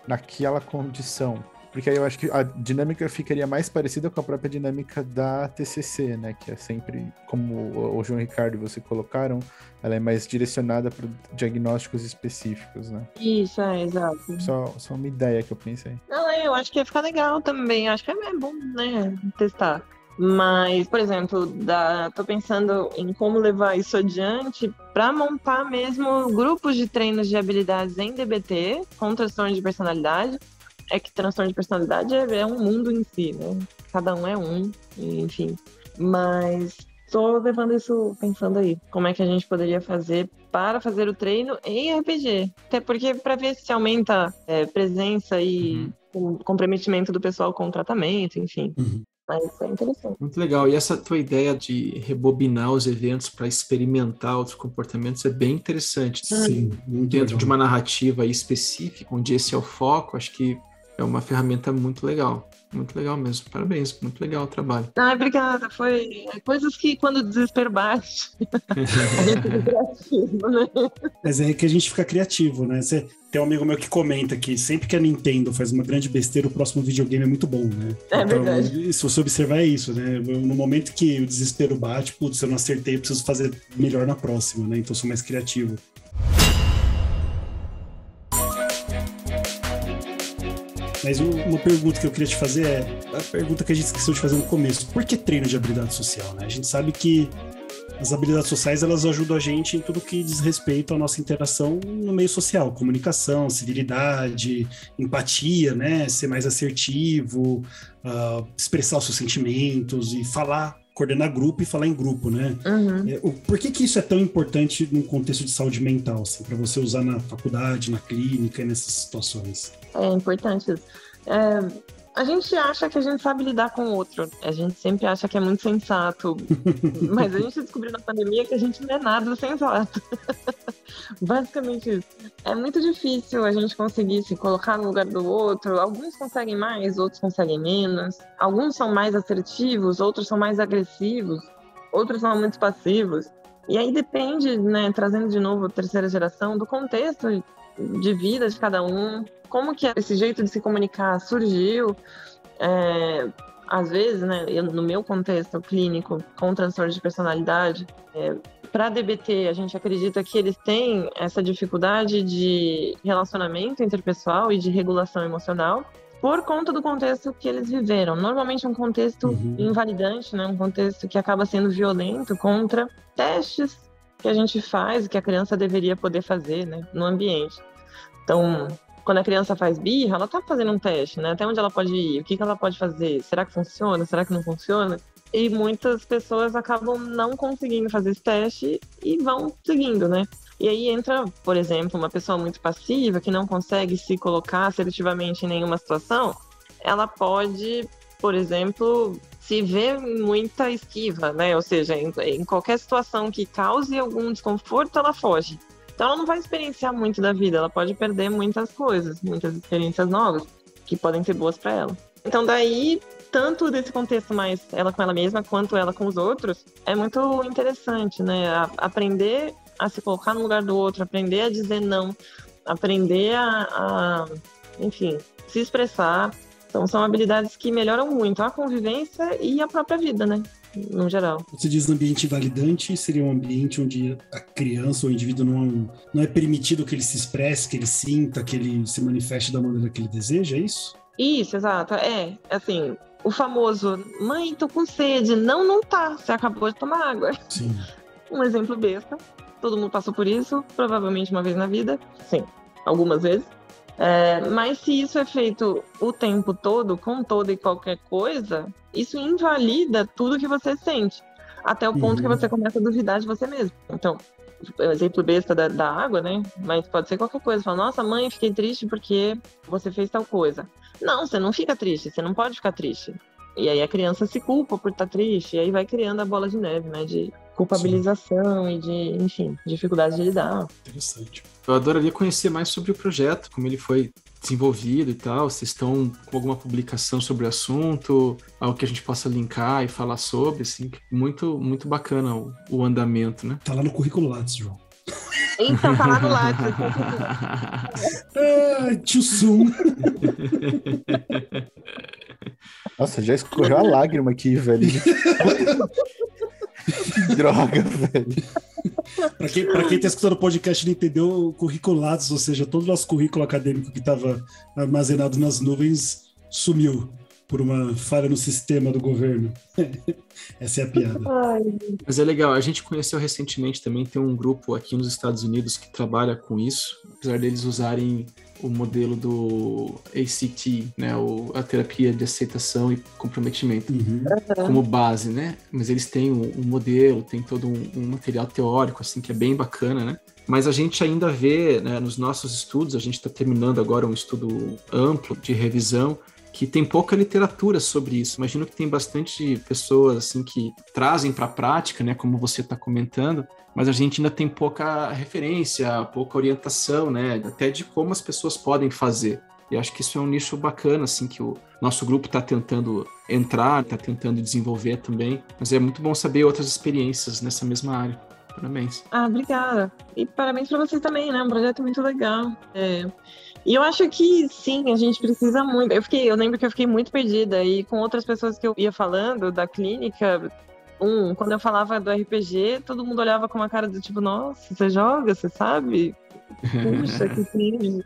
Speaker 3: naquela condição. Porque aí eu acho que a dinâmica ficaria mais parecida com a própria dinâmica da TCC, né? Que é sempre, como o João Ricardo e você colocaram, ela é mais direcionada para diagnósticos específicos, né?
Speaker 4: Isso, é, exato.
Speaker 3: Só, só uma ideia que eu pensei.
Speaker 4: Não, eu acho que ia ficar legal também. Acho que é bom, né? Testar. Mas, por exemplo, da, tô pensando em como levar isso adiante para montar mesmo grupos de treinos de habilidades em DBT com transtorno de personalidade é que transtorno de personalidade é, é um mundo em si, né? Cada um é um, enfim. Mas Estou levando isso pensando aí, como é que a gente poderia fazer para fazer o treino em RPG. Até porque para ver se aumenta é, presença e uhum. comprometimento do pessoal com o tratamento, enfim. Uhum. Mas é interessante.
Speaker 2: Muito legal. E essa tua ideia de rebobinar os eventos para experimentar outros comportamentos é bem interessante.
Speaker 1: Sim.
Speaker 2: Dentro legal. de uma narrativa específica, onde esse é o foco, acho que é uma ferramenta muito legal. Muito legal mesmo. Parabéns, muito legal o trabalho.
Speaker 4: Ah, obrigada. Foi coisas que quando o desespero bate, a gente fica criativo, né?
Speaker 1: Mas é que a gente fica criativo, né? Você, tem um amigo meu que comenta que sempre que a Nintendo faz uma grande besteira, o próximo videogame é muito bom, né?
Speaker 4: É então, verdade.
Speaker 1: Se você observar, é isso, né? No momento que o desespero bate, putz, eu não acertei, eu preciso fazer melhor na próxima, né? Então eu sou mais criativo. Mas uma pergunta que eu queria te fazer é a pergunta que a gente esqueceu de fazer no começo. Por que treino de habilidade social? Né? A gente sabe que as habilidades sociais elas ajudam a gente em tudo que diz respeito à nossa interação no meio social, comunicação, civilidade, empatia, né, ser mais assertivo, uh, expressar os seus sentimentos e falar, coordenar grupo e falar em grupo, né?
Speaker 4: Uhum.
Speaker 1: É, por que que isso é tão importante no contexto de saúde mental, assim, para você usar na faculdade, na clínica e nessas situações?
Speaker 4: É importante isso. É, a gente acha que a gente sabe lidar com o outro. A gente sempre acha que é muito sensato. mas a gente descobriu na pandemia que a gente não é nada sensato. Basicamente isso. É muito difícil a gente conseguir se colocar no lugar do outro. Alguns conseguem mais, outros conseguem menos. Alguns são mais assertivos, outros são mais agressivos, outros são muito passivos. E aí depende, né, trazendo de novo a terceira geração, do contexto de vida de cada um, como que esse jeito de se comunicar surgiu. É, às vezes, né, eu, no meu contexto clínico com transtorno de personalidade, é, para DBT a gente acredita que eles têm essa dificuldade de relacionamento interpessoal e de regulação emocional por conta do contexto que eles viveram. Normalmente um contexto uhum. invalidante, né, um contexto que acaba sendo violento contra testes que a gente faz, que a criança deveria poder fazer, né, no ambiente. Então, quando a criança faz birra, ela está fazendo um teste, né? Até onde ela pode ir, o que, que ela pode fazer, será que funciona, será que não funciona? E muitas pessoas acabam não conseguindo fazer esse teste e vão seguindo, né? E aí entra, por exemplo, uma pessoa muito passiva que não consegue se colocar assertivamente em nenhuma situação, ela pode, por exemplo, se ver muita esquiva, né? Ou seja, em, em qualquer situação que cause algum desconforto, ela foge. Então ela não vai experienciar muito da vida, ela pode perder muitas coisas, muitas experiências novas que podem ser boas para ela. Então daí, tanto desse contexto mais ela com ela mesma quanto ela com os outros, é muito interessante, né? A aprender a se colocar no lugar do outro, aprender a dizer não, aprender a, a enfim, se expressar. Então são habilidades que melhoram muito a convivência e a própria vida, né? no geral.
Speaker 1: Você diz ambiente invalidante, seria um ambiente onde a criança ou o indivíduo não, não é permitido que ele se expresse, que ele sinta, que ele se manifeste da maneira que ele deseja, é isso?
Speaker 4: Isso, exato. É, assim, o famoso, mãe, tô com sede. Não, não tá. Você acabou de tomar água.
Speaker 1: Sim.
Speaker 4: Um exemplo besta. Todo mundo passou por isso, provavelmente uma vez na vida. Sim, algumas vezes. É, mas se isso é feito o tempo todo, com toda e qualquer coisa, isso invalida tudo que você sente. Até o ponto uhum. que você começa a duvidar de você mesmo. Então, o exemplo besta da, da, água, né? Mas pode ser qualquer coisa. Fala, nossa, mãe, fiquei triste porque você fez tal coisa. Não, você não fica triste, você não pode ficar triste. E aí a criança se culpa por estar triste, e aí vai criando a bola de neve, né? De culpabilização Sim. e de, enfim, dificuldade de lidar.
Speaker 1: Interessante.
Speaker 2: Eu adoraria conhecer mais sobre o projeto, como ele foi desenvolvido e tal. Vocês estão com alguma publicação sobre o assunto, algo que a gente possa linkar e falar sobre, assim, muito, muito bacana o, o andamento, né?
Speaker 1: Tá lá no currículo Lattes, João.
Speaker 4: Então, tá lá no Lattes.
Speaker 1: ah, tio Sum.
Speaker 3: Nossa, já escorreu a lágrima aqui, velho. que droga, velho.
Speaker 1: Para quem, pra quem tá escutando o podcast não entendeu, curriculados, ou seja, todo o nosso currículo acadêmico que estava armazenado nas nuvens sumiu por uma falha no sistema do governo. Essa é a piada.
Speaker 2: Mas é legal, a gente conheceu recentemente também, tem um grupo aqui nos Estados Unidos que trabalha com isso, apesar deles usarem o modelo do ACT, né, o, a terapia de aceitação e comprometimento,
Speaker 1: Uhum.
Speaker 2: como base, né? Mas eles têm um, um modelo, tem todo um, um material teórico, assim, que é bem bacana, né? Mas a gente ainda vê, né, nos nossos estudos, a gente está terminando agora um estudo amplo de revisão, que tem pouca literatura sobre isso. Imagino que tem bastante pessoas assim que trazem para a prática, né, como você está comentando, mas a gente ainda tem pouca referência, pouca orientação, né, até de como as pessoas podem fazer. E acho que isso é um nicho bacana, assim, que o nosso grupo está tentando entrar, está tentando desenvolver também. Mas é muito bom saber outras experiências nessa mesma área. Parabéns.
Speaker 4: Ah, obrigada. E parabéns para vocês também, né? Um projeto muito legal. É. E eu acho que sim, a gente precisa muito. Eu fiquei, eu lembro que eu fiquei muito perdida e com outras pessoas que eu ia falando da clínica, um, quando eu falava do RPG, todo mundo olhava com uma cara do tipo, nossa, você joga, você sabe? Puxa, que cringe.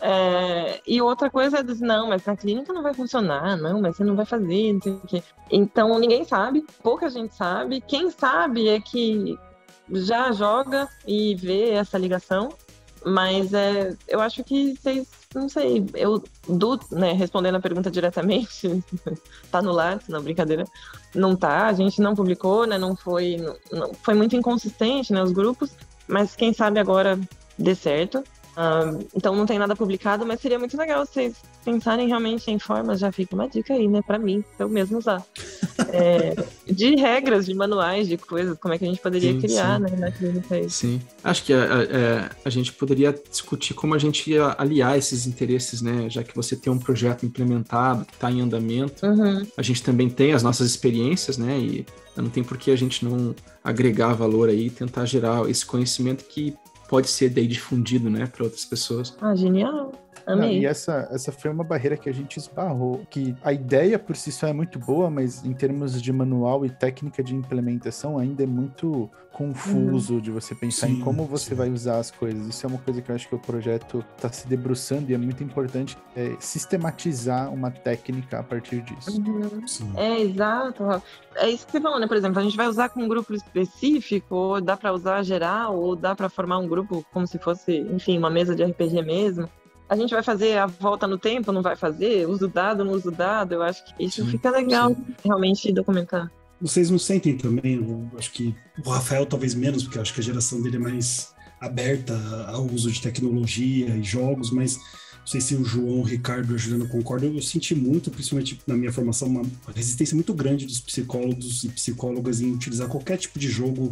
Speaker 4: É, e outra coisa é dizer, não, mas na clínica não vai funcionar, não, mas você não vai fazer, não sei o quê. Então ninguém sabe, pouca gente sabe. Quem sabe é que já joga e vê essa ligação, mas é, eu acho que vocês, não sei, eu, do, né, respondendo a pergunta diretamente, tá no lar, não, brincadeira, não tá, a gente não publicou, né, não foi, não- foi muito inconsistente, né, os grupos, mas quem sabe agora dê certo. Ah, então não tem nada publicado, mas seria muito legal vocês pensarem realmente em formas, já fica uma dica aí, né, pra mim, pra eu mesmo usar. É, de regras, de manuais, de coisas, como é que a gente poderia
Speaker 2: Sim,
Speaker 4: criar,
Speaker 2: sim.
Speaker 4: né, na clínica isso.
Speaker 2: Sim. Acho que a, a- a gente poderia discutir como a gente ia aliar esses interesses, né? Já que você tem um projeto implementado, que está em andamento.
Speaker 4: Uhum.
Speaker 2: A gente também tem as nossas experiências, né? E não tem por que a gente não agregar valor aí e tentar gerar esse conhecimento que pode ser daí difundido, né, para outras pessoas.
Speaker 4: Ah, genial.
Speaker 3: Não, e essa, essa foi uma barreira que a gente esbarrou, que a ideia por si só é muito boa, mas em termos de manual e técnica de implementação ainda é muito confuso de você pensar em
Speaker 1: Sim,
Speaker 3: como você
Speaker 1: sim.
Speaker 3: vai usar as coisas. Isso é uma coisa que eu acho que o projeto está se debruçando e é muito importante é, sistematizar uma técnica a partir disso.
Speaker 4: Uhum. É, exato. Rafa. É isso que você falou, né? Por exemplo, a gente vai usar com um grupo específico, ou dá pra usar geral, ou dá pra formar um grupo como se fosse, enfim, uma mesa de RPG mesmo. A gente vai fazer a volta no tempo, não vai fazer? Uso dado, não uso dado? Eu acho que isso
Speaker 2: Sim,
Speaker 4: fica legal realmente documentar.
Speaker 1: Vocês não sentem também, eu acho que o Rafael talvez menos, porque eu acho que a geração dele é mais aberta ao uso de tecnologia e jogos, mas não sei se o João, o Ricardo e a Juliana concordam, eu senti muito, principalmente na minha formação, uma resistência muito grande dos psicólogos e psicólogas em utilizar qualquer tipo de jogo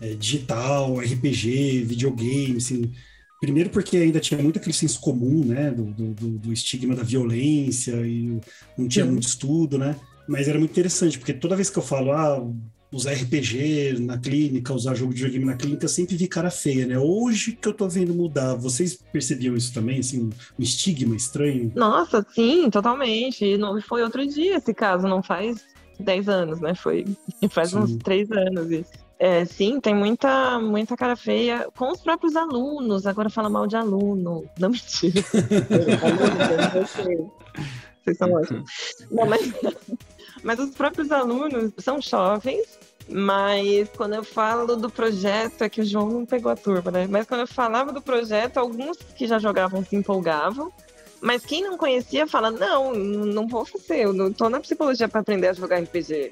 Speaker 1: eh, digital, RPG, videogame, assim, Primeiro porque ainda tinha muito aquele senso comum, né, do, do, do- estigma da violência e não tinha
Speaker 4: Sim.
Speaker 1: muito estudo, né? Mas era muito interessante, porque toda vez que eu falo, ah, usar RPG na clínica, usar jogo de videogame na clínica, eu sempre vi cara feia, né? Hoje que eu tô vendo mudar, vocês percebiam isso também, assim, um, estigma estranho?
Speaker 4: Nossa, sim, totalmente. E não foi outro dia esse caso, não faz 10 anos, né? Foi faz
Speaker 1: Sim.
Speaker 4: uns 3 anos isso. É, sim, tem muita, muita cara feia com os próprios alunos. Agora fala mal de aluno. Não mentira. Vocês são ótimos. Não, mas, mas os próprios alunos são jovens, mas quando eu falo do projeto, é que o João não pegou a turma, né? Mas quando eu falava do projeto, alguns que já jogavam se empolgavam. Mas quem não conhecia fala: não, não vou fazer, eu não tô na psicologia para aprender a jogar RPG.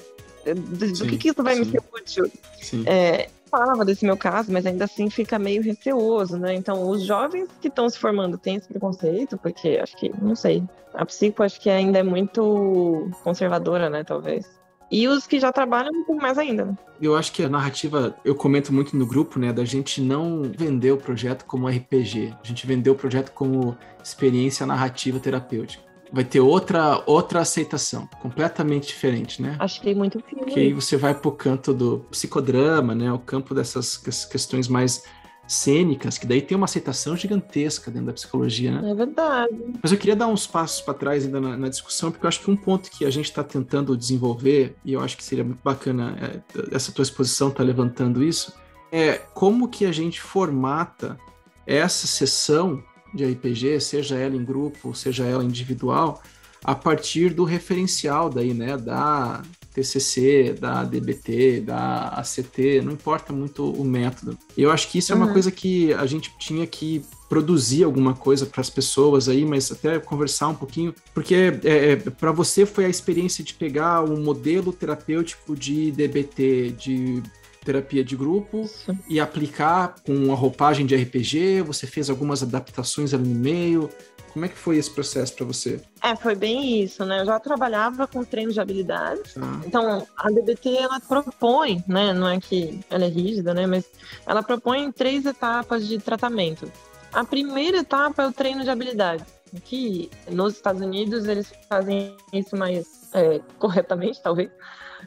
Speaker 4: Do, que, que isso vai me
Speaker 2: sim.
Speaker 4: ser útil?
Speaker 2: Sim.
Speaker 4: É, falava desse meu caso, mas ainda assim fica meio receoso, né? Então, os jovens que estão se formando têm esse preconceito, porque acho que, não sei, a psico acho que ainda é muito conservadora, né? Talvez. E os que já trabalham, um pouco mais ainda, né?
Speaker 2: Eu acho que a narrativa, eu comento muito no grupo, né, da gente não vender o projeto como RPG. A gente vendeu o projeto como experiência narrativa terapêutica. Vai ter outra outra aceitação, completamente diferente, né?
Speaker 4: Achei muito filme.
Speaker 2: Porque aí você vai pro canto do psicodrama, né, o campo dessas ques- questões mais cênicas, que daí tem uma aceitação gigantesca dentro da psicologia, né?
Speaker 4: É verdade.
Speaker 2: Mas eu queria dar uns passos para trás ainda na, na discussão, porque eu acho que um ponto que a gente está tentando desenvolver, e eu acho que seria muito bacana, é, essa tua exposição tá levantando isso, é como que a gente formata essa sessão de RPG, seja ela em grupo, seja ela individual, a partir do referencial daí, né, da TCC, da DBT, da ACT, não importa muito o método. Eu acho que isso é uma
Speaker 4: Uhum.
Speaker 2: coisa que a gente tinha que produzir alguma coisa para as pessoas aí, mas até conversar um pouquinho, porque é, é para você foi a experiência de pegar um modelo terapêutico de DBT, de terapia de grupo Isso. e aplicar com a roupagem de RPG? Você fez algumas adaptações ali no meio? Como é que foi esse processo para você?
Speaker 4: É, foi bem isso, né? Eu já trabalhava com treinos de habilidades. Ah. Então, a DBT ela propõe, né? Não é que ela é rígida, né? Mas ela propõe três etapas de tratamento. A primeira etapa é o treino de habilidades, que nos Estados Unidos eles fazem isso mais é, corretamente, talvez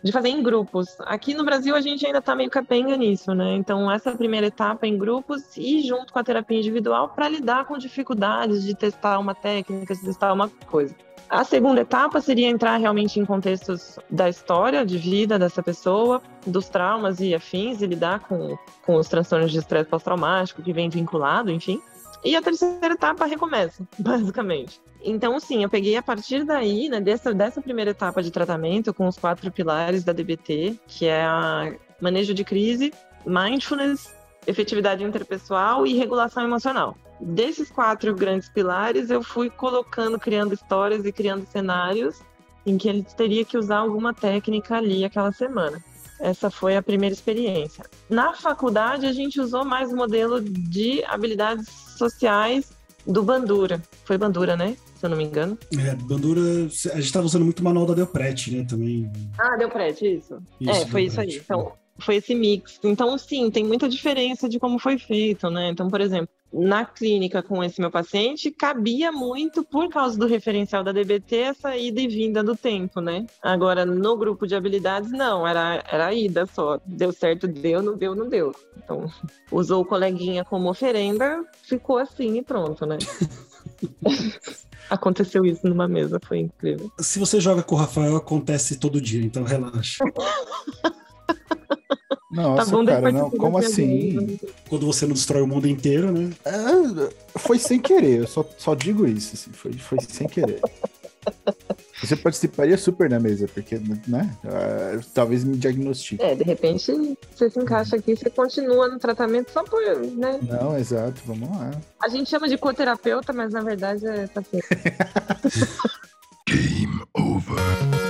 Speaker 4: de fazer em grupos. Aqui no Brasil a gente ainda está meio capenga nisso, né? Então essa primeira etapa é em grupos e junto com a terapia individual para lidar com dificuldades de testar uma técnica, de testar uma coisa. A segunda etapa seria entrar realmente em contextos da história de vida dessa pessoa, dos traumas e afins, e lidar com, com os transtornos de estresse pós-traumático que vem vinculado, enfim. E a terceira etapa recomeça, basicamente. Então, sim, eu peguei a partir daí, né, dessa, dessa primeira etapa de tratamento, com os quatro pilares da DBT, que é a manejo de crise, mindfulness, efetividade interpessoal e regulação emocional. Desses quatro grandes pilares, eu fui colocando, criando histórias e criando cenários em que ele teria que usar alguma técnica ali aquela semana. Essa foi a primeira experiência. Na faculdade, a gente usou mais o modelo de habilidades sociais do Bandura. Foi Bandura, né? Se eu não me engano.
Speaker 1: É, Bandura, a gente estava usando muito o manual da Delpret, né? Também.
Speaker 4: Ah, Delpret, isso. isso é, foi isso aí. Então, foi esse mix. Então, sim, tem muita diferença de como foi feito, né? Então, por exemplo, na clínica com esse meu paciente, cabia muito, por causa do referencial da DBT, essa ida e vinda do tempo, né? Agora, no grupo de habilidades, não, era, era a ida só. Deu certo, deu, não deu, não deu. Então, usou o coleguinha como oferenda, ficou assim e pronto, né? Aconteceu isso numa mesa, foi incrível.
Speaker 1: Se você joga com o Rafael, acontece todo dia, então relaxa.
Speaker 3: Nossa, tá cara, não, como assim?
Speaker 1: Quando você não destrói o mundo inteiro, né?
Speaker 3: É, foi sem querer, eu só, só digo isso, assim, foi, foi sem querer. Você participaria super na mesa, porque, né? Uh, talvez me diagnostique.
Speaker 4: É, de repente você se encaixa aqui, você continua no tratamento só por, né?
Speaker 3: Não, exato, vamos lá.
Speaker 4: A gente chama de coterapeuta, mas na verdade é paciente. Game over.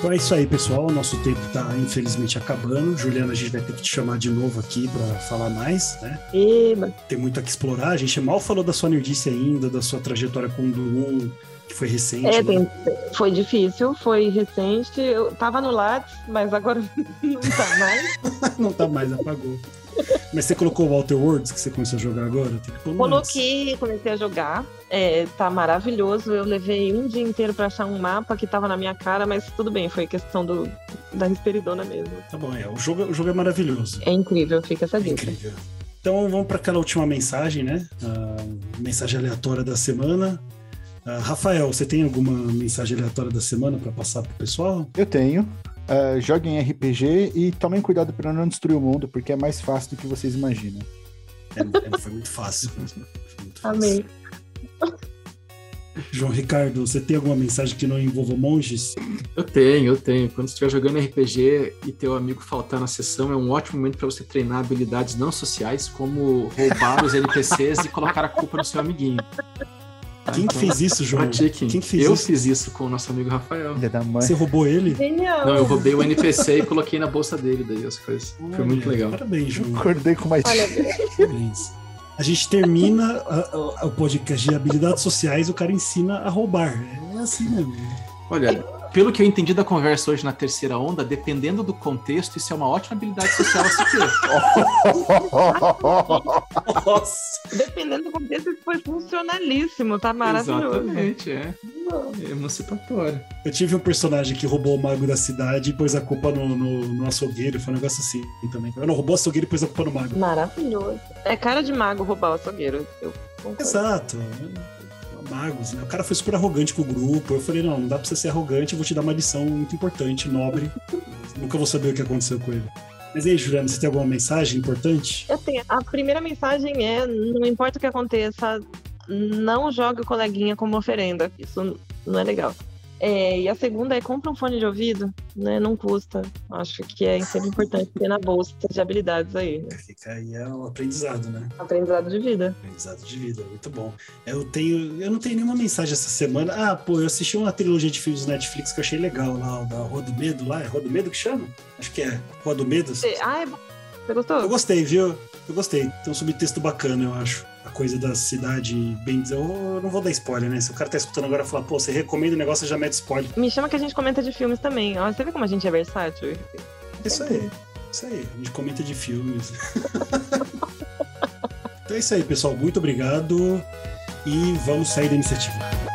Speaker 1: Então é isso aí, pessoal. O nosso tempo está infelizmente acabando. Juliana, a gente vai ter que te chamar de novo aqui para falar mais, né?
Speaker 4: Eba.
Speaker 1: Tem muito a explorar. A gente mal falou da sua nerdice ainda, da sua trajetória com o Doom, que foi recente. É,
Speaker 4: né? foi difícil, foi recente. Eu tava no Lattes, mas agora não tá mais.
Speaker 1: não tá mais, apagou. Mas você colocou o Walter Words que você começou a jogar agora?
Speaker 4: Coloquei, comecei a jogar. É, tá maravilhoso. Eu levei um dia inteiro para achar um mapa que tava na minha cara, mas tudo bem, foi questão do, da risperidona mesmo.
Speaker 1: Tá bom, é. O jogo, o jogo é maravilhoso.
Speaker 4: É incrível, fica essa dica. É incrível.
Speaker 1: Então vamos para aquela última mensagem, né? A mensagem aleatória da semana. Uh, Rafael, você tem alguma mensagem aleatória da semana para passar pro pessoal?
Speaker 3: Eu tenho. Uh, joguem RPG e tomem cuidado para não destruir o mundo, porque é mais fácil do que vocês imaginam.
Speaker 1: É, é, foi muito fácil. Foi
Speaker 4: muito fácil. Amém.
Speaker 1: João Ricardo, você tem alguma mensagem que não envolva monges?
Speaker 2: Eu tenho, eu tenho. Quando você estiver jogando RPG e teu amigo faltar na sessão, é um ótimo momento para você treinar habilidades não sociais, como roubar os NPCs e colocar a culpa no seu amiguinho.
Speaker 1: Quem então, fez isso, João? Quem fez
Speaker 2: eu
Speaker 1: isso?
Speaker 2: fiz isso com o nosso amigo Rafael.
Speaker 3: da mãe.
Speaker 1: Você roubou ele?
Speaker 4: Genial.
Speaker 2: Não, eu roubei o NPC e coloquei na bolsa dele, daí as coisas. Olha, Foi muito legal.
Speaker 1: Parabéns, João.
Speaker 3: Acordei com mais.
Speaker 1: Parabéns. A gente termina o podcast de habilidades sociais, o cara ensina a roubar. É assim mesmo.
Speaker 2: Olha, pelo que eu entendi da conversa hoje na terceira onda, dependendo do contexto, isso é uma ótima habilidade social a se ter.
Speaker 4: Nossa. Dependendo do contexto, isso foi funcionalíssimo, tá maravilhoso.
Speaker 2: Exatamente, é. é emancipatório.
Speaker 1: Eu tive um personagem que roubou o mago da cidade e pôs a culpa no, no, no açougueiro, foi um negócio assim também. Eu não roubou o açougueiro e pôs a culpa no mago.
Speaker 4: Maravilhoso. É cara de mago roubar o açougueiro. Eu
Speaker 1: Exato magos, né? O cara foi super arrogante com o grupo. Eu falei, não, não dá pra você ser arrogante, eu vou te dar uma lição muito importante, nobre. Nunca vou saber o que aconteceu com ele. Mas aí, Juliana, você tem alguma mensagem importante?
Speaker 4: Eu tenho. A primeira mensagem é: não importa o que aconteça, não jogue o coleguinha como oferenda. Isso não é legal. É, e a segunda é compra um fone de ouvido né? Não custa. Acho que é sempre importante ter na bolsa de habilidades aí. Né?
Speaker 1: Fica aí é o aprendizado, né?
Speaker 4: Aprendizado de vida.
Speaker 1: Aprendizado de vida, muito bom. Eu tenho, eu não tenho nenhuma mensagem essa semana. Ah, pô, eu assisti uma trilogia de filmes do Netflix que eu achei legal lá, da Rua do Medo lá. É Rua do Medo que chama? Acho que é. Rua do Medo.
Speaker 4: Ah, é bom. Você gostou?
Speaker 1: Eu gostei, viu? Eu gostei. Tem um subtexto bacana, eu acho. A coisa da cidade bem. Eu não vou dar spoiler, né? Se o cara tá escutando agora falar, pô, você recomenda o negócio, já mete spoiler.
Speaker 4: Me chama que a gente comenta de filmes também. Ó, você vê como a gente é versátil?
Speaker 1: Isso aí. Isso aí. A gente comenta de filmes. então é isso aí, pessoal. Muito obrigado. E vamos sair da iniciativa.